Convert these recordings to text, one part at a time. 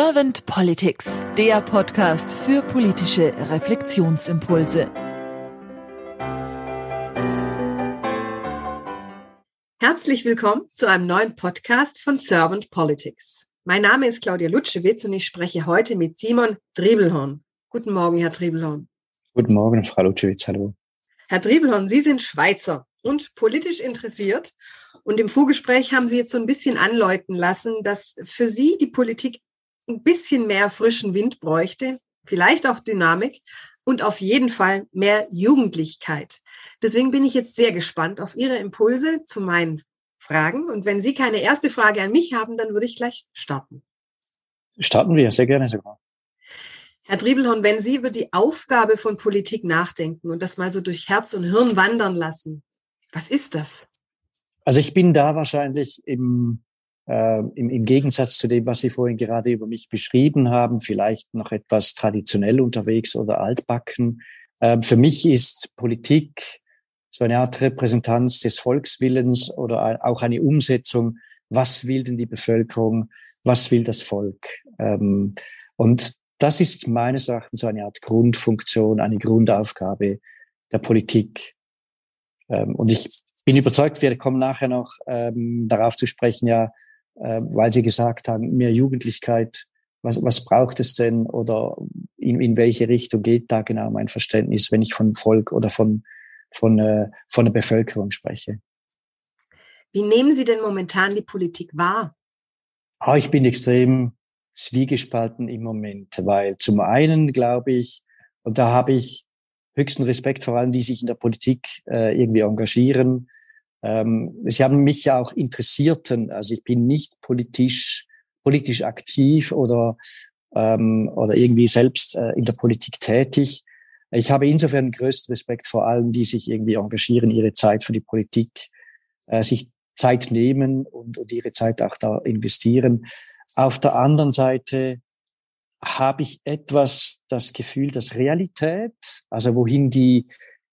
Servant Politics, der Podcast für politische Reflexionsimpulse. Herzlich willkommen zu einem neuen Podcast von Servant Politics. Mein Name ist Claudia Lutschewitz und ich spreche heute mit Simon Driebelhorn. Guten Morgen, Herr Driebelhorn. Guten Morgen, Frau Lutschewitz. Hallo. Herr Driebelhorn, Sie sind Schweizer und politisch interessiert. Und im Vorgespräch haben Sie jetzt so ein bisschen anläuten lassen, dass für Sie die Politik ein bisschen mehr frischen Wind bräuchte, vielleicht auch Dynamik und auf jeden Fall mehr Jugendlichkeit. Deswegen bin ich jetzt sehr gespannt auf Ihre Impulse zu meinen Fragen. Und wenn Sie keine erste Frage an mich haben, dann würde ich gleich starten. Starten wir, sehr gerne sogar. Herr Driebelhorn, wenn Sie über die Aufgabe von Politik nachdenken und das mal so durch Herz und Hirn wandern lassen, was ist das? Also ich bin da wahrscheinlich im äh, im, im Gegensatz zu dem, was Sie vorhin gerade über mich beschrieben haben, vielleicht noch etwas traditionell unterwegs oder altbacken. Äh, für mich ist Politik so eine Art Repräsentanz des Volkswillens oder auch eine Umsetzung. Was will denn die Bevölkerung? Was will das Volk? Ähm, und das ist meines Erachtens so eine Art Grundfunktion, eine Grundaufgabe der Politik. Ähm, und ich bin überzeugt, wir kommen nachher noch ähm, darauf zu sprechen, ja, äh, weil Sie gesagt haben, mehr Jugendlichkeit, was, was braucht es denn oder in, in welche Richtung geht da genau mein Verständnis, wenn ich von Volk oder von, von, äh, von der Bevölkerung spreche? Wie nehmen Sie denn momentan die Politik wahr? Ah, ich bin extrem zwiegespalten im Moment, weil zum einen glaube ich, und da habe ich höchsten Respekt vor allen, die sich in der Politik äh, irgendwie engagieren, ähm, Sie haben mich ja auch interessierten, also ich bin nicht politisch, politisch aktiv oder, ähm, oder irgendwie selbst äh, in der Politik tätig. Ich habe insofern größten Respekt vor allen, die sich irgendwie engagieren, ihre Zeit für die Politik, äh, sich Zeit nehmen und, und ihre Zeit auch da investieren. Auf der anderen Seite habe ich etwas das Gefühl, dass Realität, also wohin die,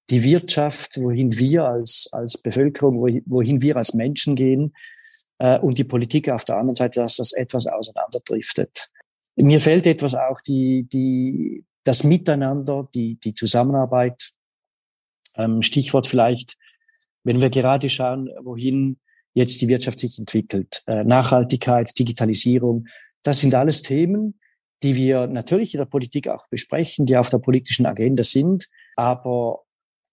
die Wirtschaft, wohin wir als, als Bevölkerung, wohin wir als Menschen gehen äh, und die Politik auf der anderen Seite, dass das etwas auseinanderdriftet. Mir fällt etwas auch die, die, das Miteinander, die, die Zusammenarbeit. Ähm, Stichwort vielleicht, wenn wir gerade schauen, wohin jetzt die Wirtschaft sich entwickelt. Äh, Nachhaltigkeit, Digitalisierung, das sind alles Themen, die wir natürlich in der Politik auch besprechen, die auf der politischen Agenda sind. Aber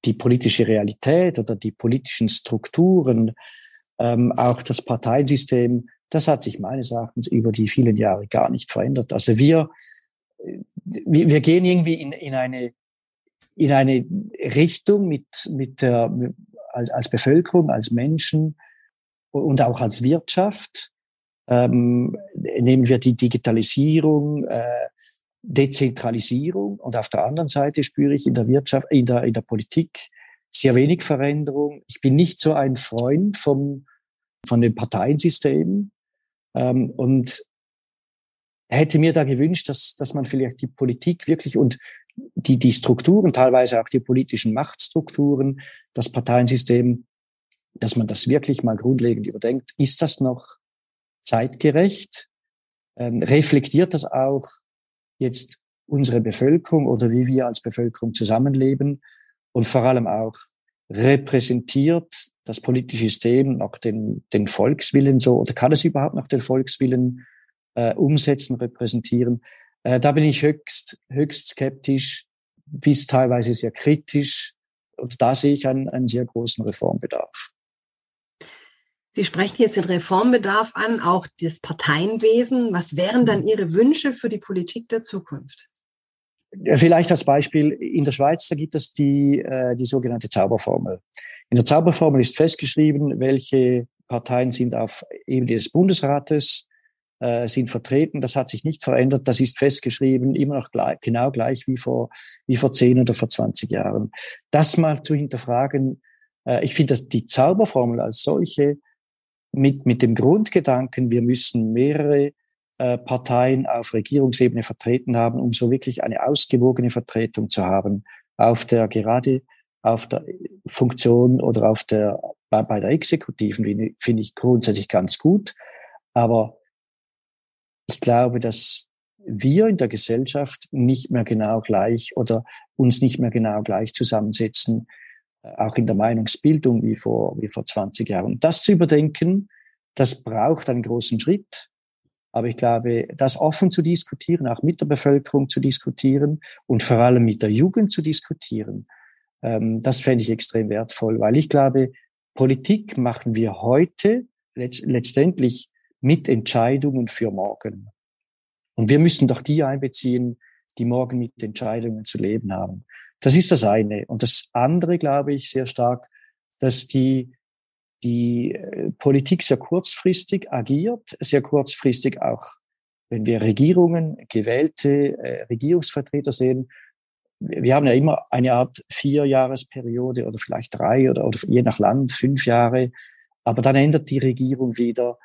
die politische Realität oder die politischen Strukturen, ähm, auch das Parteiensystem, das hat sich meines Erachtens über die vielen Jahre gar nicht verändert. Also wir, wir, wir gehen irgendwie in, in eine in eine Richtung mit mit der als, als Bevölkerung, als Menschen und auch als Wirtschaft. Ähm, nehmen wir die Digitalisierung, äh, Dezentralisierung und auf der anderen Seite spüre ich in der Wirtschaft, in der, in der Politik sehr wenig Veränderung. Ich bin nicht so ein Freund vom, von den Parteiensystemen ähm, und hätte mir da gewünscht, dass, dass man vielleicht die Politik wirklich und die, die Strukturen, teilweise auch die politischen Machtstrukturen, das Parteiensystem, dass man das wirklich mal grundlegend überdenkt. Ist das noch zeitgerecht? Ähm, reflektiert das auch jetzt unsere Bevölkerung oder wie wir als Bevölkerung zusammenleben und vor allem auch repräsentiert das politische System noch den, den Volkswillen so oder kann es überhaupt noch den Volkswillen äh, umsetzen, repräsentieren? Äh, da bin ich höchst, höchst skeptisch, bis teilweise sehr kritisch und da sehe ich einen, einen sehr großen Reformbedarf. Sie sprechen jetzt den Reformbedarf an, auch das Parteienwesen. Was wären dann. Ihre Wünsche für die Politik der Zukunft? Vielleicht als Beispiel, in der Schweiz, da gibt es die, äh, die sogenannte Zauberformel. In der Zauberformel ist festgeschrieben, welche Parteien sind auf Ebene des Bundesrates, äh, sind vertreten. Das hat sich nicht verändert. Das ist festgeschrieben, immer noch gleich, genau gleich wie vor, wie vor zehn oder vor 20 Jahren. Das mal zu hinterfragen, äh, ich finde, dass die Zauberformel als solche mit, mit dem Grundgedanken, wir müssen mehrere äh, Parteien auf Regierungsebene vertreten haben, um so wirklich eine ausgewogene Vertretung zu haben. Auf der gerade auf der Funktion oder auf der bei, bei der Exekutiven finde ich grundsätzlich ganz gut, aber ich glaube, dass wir in der Gesellschaft nicht mehr genau gleich oder uns nicht mehr genau gleich zusammensetzen, auch in der Meinungsbildung wie vor, wie vor 20 Jahren. Das zu überdenken, das braucht einen großen Schritt. Aber ich glaube, das offen zu diskutieren, auch mit der Bevölkerung zu diskutieren und vor allem mit der Jugend zu diskutieren, ähm, das fände ich extrem wertvoll, weil ich glaube, Politik machen wir heute letztendlich mit Entscheidungen für morgen. Und wir müssen doch die einbeziehen, die morgen mit Entscheidungen zu leben haben. Das ist das eine. Und das andere glaube ich sehr stark, dass die, die äh, Politik sehr kurzfristig agiert, sehr kurzfristig auch, wenn wir Regierungen, gewählte äh, Regierungsvertreter sehen, wir haben ja immer eine Art Vierjahresperiode oder vielleicht drei oder, oder je nach Land fünf Jahre, aber dann ändert die Regierung wieder.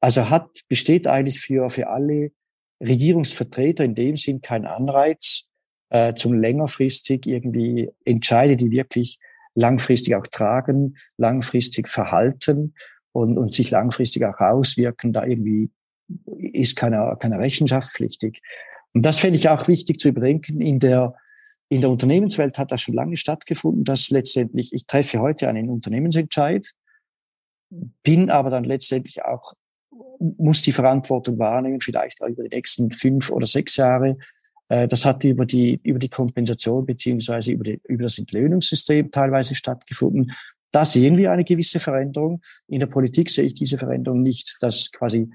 Also hat, besteht eigentlich für, für alle Regierungsvertreter in dem Sinn kein Anreiz äh, zum längerfristig irgendwie Entscheide, die wirklich langfristig auch tragen, langfristig verhalten und, und sich langfristig auch auswirken, da irgendwie ist keiner, keiner Rechenschaft pflichtig. Und das fände ich auch wichtig zu überdenken. In der, in der Unternehmenswelt hat das schon lange stattgefunden, dass letztendlich, ich treffe heute einen Unternehmensentscheid, bin aber dann letztendlich auch muss die Verantwortung wahrnehmen, vielleicht auch über die nächsten fünf oder sechs Jahre. Äh, das hat über die, über die Kompensation beziehungsweise über, die, über das Entlöhnungssystem teilweise stattgefunden. Da sehen wir eine gewisse Veränderung. In der Politik sehe ich diese Veränderung nicht, dass quasi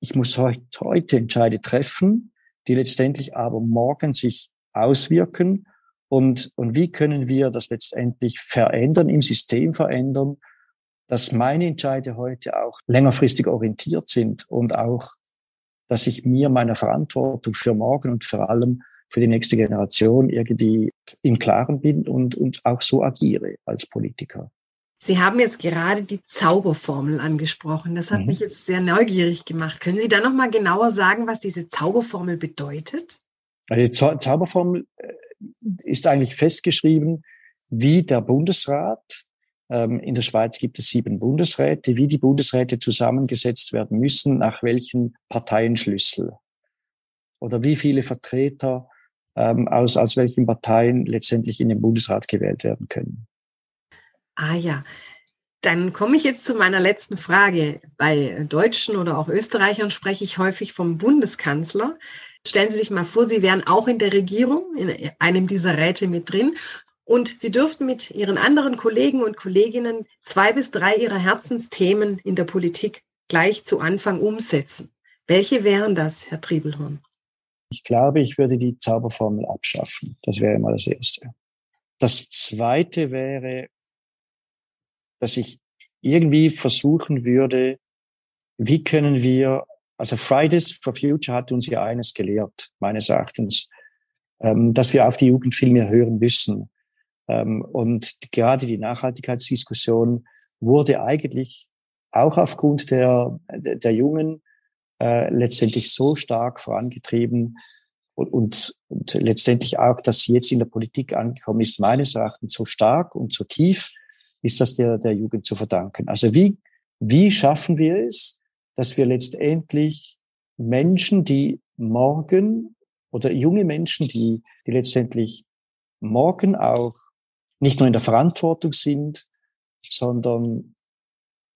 ich muss heute, Entscheide treffen, die letztendlich aber morgen sich auswirken. Und, und wie können wir das letztendlich verändern, im System verändern, dass meine Entscheide heute auch längerfristig orientiert sind und auch, dass ich mir meiner Verantwortung für morgen und vor allem für die nächste Generation irgendwie im Klaren bin und, und auch so agiere als Politiker. Sie haben jetzt gerade die Zauberformel angesprochen. Das hat mhm. mich jetzt sehr neugierig gemacht. Können Sie da noch mal genauer sagen, was diese Zauberformel bedeutet? Also die Zauberformel äh, ist eigentlich festgeschrieben, wie der Bundesrat in der Schweiz gibt es sieben Bundesräte, wie die Bundesräte zusammengesetzt werden müssen, nach welchen Parteienschlüssel oder wie viele Vertreter ähm, aus, aus welchen Parteien letztendlich in den Bundesrat gewählt werden können. Ah ja, dann komme ich jetzt zu meiner letzten Frage. Bei Deutschen oder auch Österreichern spreche ich häufig vom Bundeskanzler. Stellen Sie sich mal vor, Sie wären auch in der Regierung, in einem dieser Räte mit drin und sie dürften mit ihren anderen Kollegen und Kolleginnen zwei bis drei ihrer Herzensthemen in der Politik gleich zu Anfang umsetzen. Welche wären das, Herr Triebelhorn? Ich glaube, ich würde die Zauberformel abschaffen. Das wäre immer das Erste. Das Zweite wäre, dass ich irgendwie versuchen würde, wie können wir, also Fridays for Future hat uns ja eines gelehrt, meines Erachtens, ähm, dass wir auf die Jugend viel mehr hören müssen. Ähm, und gerade die Nachhaltigkeitsdiskussion wurde eigentlich auch aufgrund der, der, Jungen äh, letztendlich so stark vorangetrieben und, und, und letztendlich auch, dass sie jetzt in der Politik angekommen ist, meines Erachtens so stark und so tief, ist das der, der Jugend zu verdanken. Also wie, wie schaffen wir es, dass wir letztendlich Menschen, die morgen oder junge Menschen, die, die letztendlich morgen auch nicht nur in der Verantwortung sind, sondern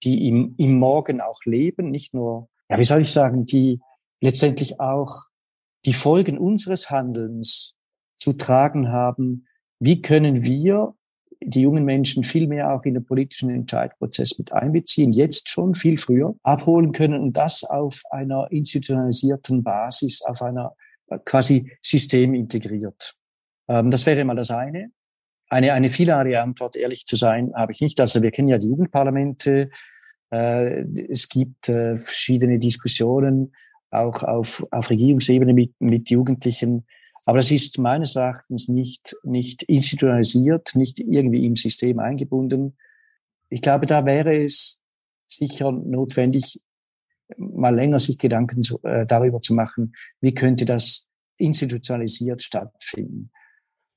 die im, im Morgen auch leben, nicht nur, ja, wie soll ich sagen, die letztendlich auch die Folgen unseres Handelns zu tragen haben. Wie können wir die jungen Menschen viel mehr auch in den politischen Entscheidprozess mit einbeziehen, jetzt schon viel früher abholen können und das auf einer institutionalisierten Basis, auf einer quasi System integriert. Ähm, das wäre mal das eine. Eine, eine vielartige Antwort, ehrlich zu sein, habe ich nicht. Also wir kennen ja die Jugendparlamente. Äh, es gibt äh, verschiedene Diskussionen, auch auf, auf Regierungsebene mit, mit Jugendlichen. Aber das ist meines Erachtens nicht, nicht institutionalisiert, nicht irgendwie im System eingebunden. Ich glaube, da wäre es sicher notwendig, mal länger sich Gedanken zu, äh, darüber zu machen, wie könnte das institutionalisiert stattfinden.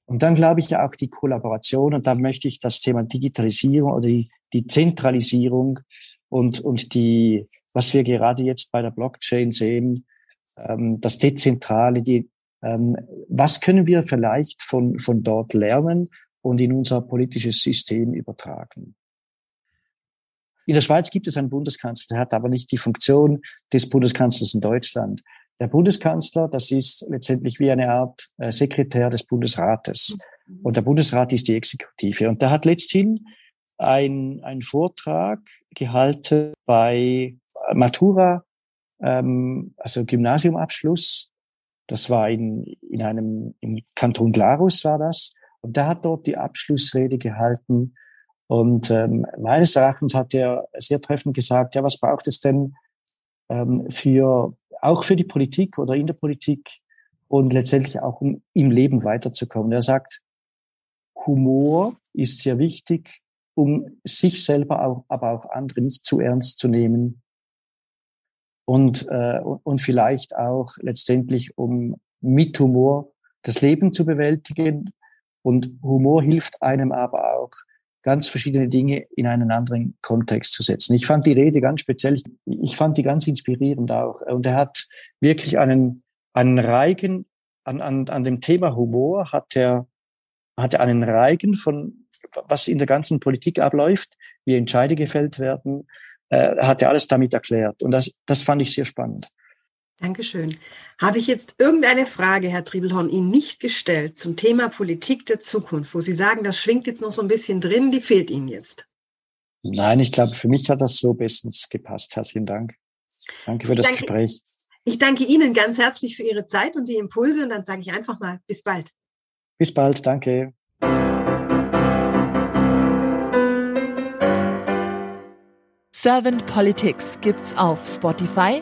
Und dann glaube ich ja auch die Kollaboration und da möchte ich das Thema Digitalisierung oder die, die Zentralisierung und, und die, was wir gerade jetzt bei der Blockchain sehen, ähm, das Dezentrale, die, ähm, was können wir vielleicht von, von dort lernen und in unser politisches System übertragen? In der Schweiz gibt es einen Bundeskanzler, der hat aber nicht die Funktion des Bundeskanzlers in Deutschland. Der Bundeskanzler, das ist letztendlich wie eine Art äh, Sekretär des Bundesrates. Und der Bundesrat ist die Exekutive. Und da hat letzthin ein, ein Vortrag gehalten bei Matura, ähm, also Gymnasiumabschluss. Das war in, in einem, im Kanton Glarus war das. Und da hat dort die Abschlussrede gehalten. Und ähm, meines Erachtens hat er sehr treffend gesagt, ja, was braucht es denn ähm, für, auch für die Politik oder in der Politik und letztendlich auch um im Leben weiterzukommen. Er sagt, Humor ist sehr wichtig, um sich selber, auch, aber auch andere nicht zu ernst zu nehmen. Und, äh, und vielleicht auch letztendlich, um mit Humor das Leben zu bewältigen. Und Humor hilft einem aber auch, ganz verschiedene Dinge in einen anderen Kontext zu setzen. Ich fand die Rede ganz speziell, ich fand die ganz inspirierend auch. Und er hat wirklich einen, einen Reigen an, an, an dem Thema Humor, hat er, hat er einen Reigen von was in der ganzen Politik abläuft, wie Entscheide gefällt werden, äh, hat er alles damit erklärt. Und das, das fand ich sehr spannend. Dankeschön. Habe ich jetzt irgendeine Frage, Herr Triebelhorn, Ihnen nicht gestellt zum Thema Politik der Zukunft, wo Sie sagen, das schwingt jetzt noch so ein bisschen drin, die fehlt Ihnen jetzt? Nein, ich glaube, für mich hat das so bestens gepasst. Herzlichen Dank. Danke für das danke, Gespräch. Ich danke Ihnen ganz herzlich für Ihre Zeit und die Impulse und dann sage ich einfach mal bis bald. Bis bald, danke. Servant Politics gibt's auf Spotify,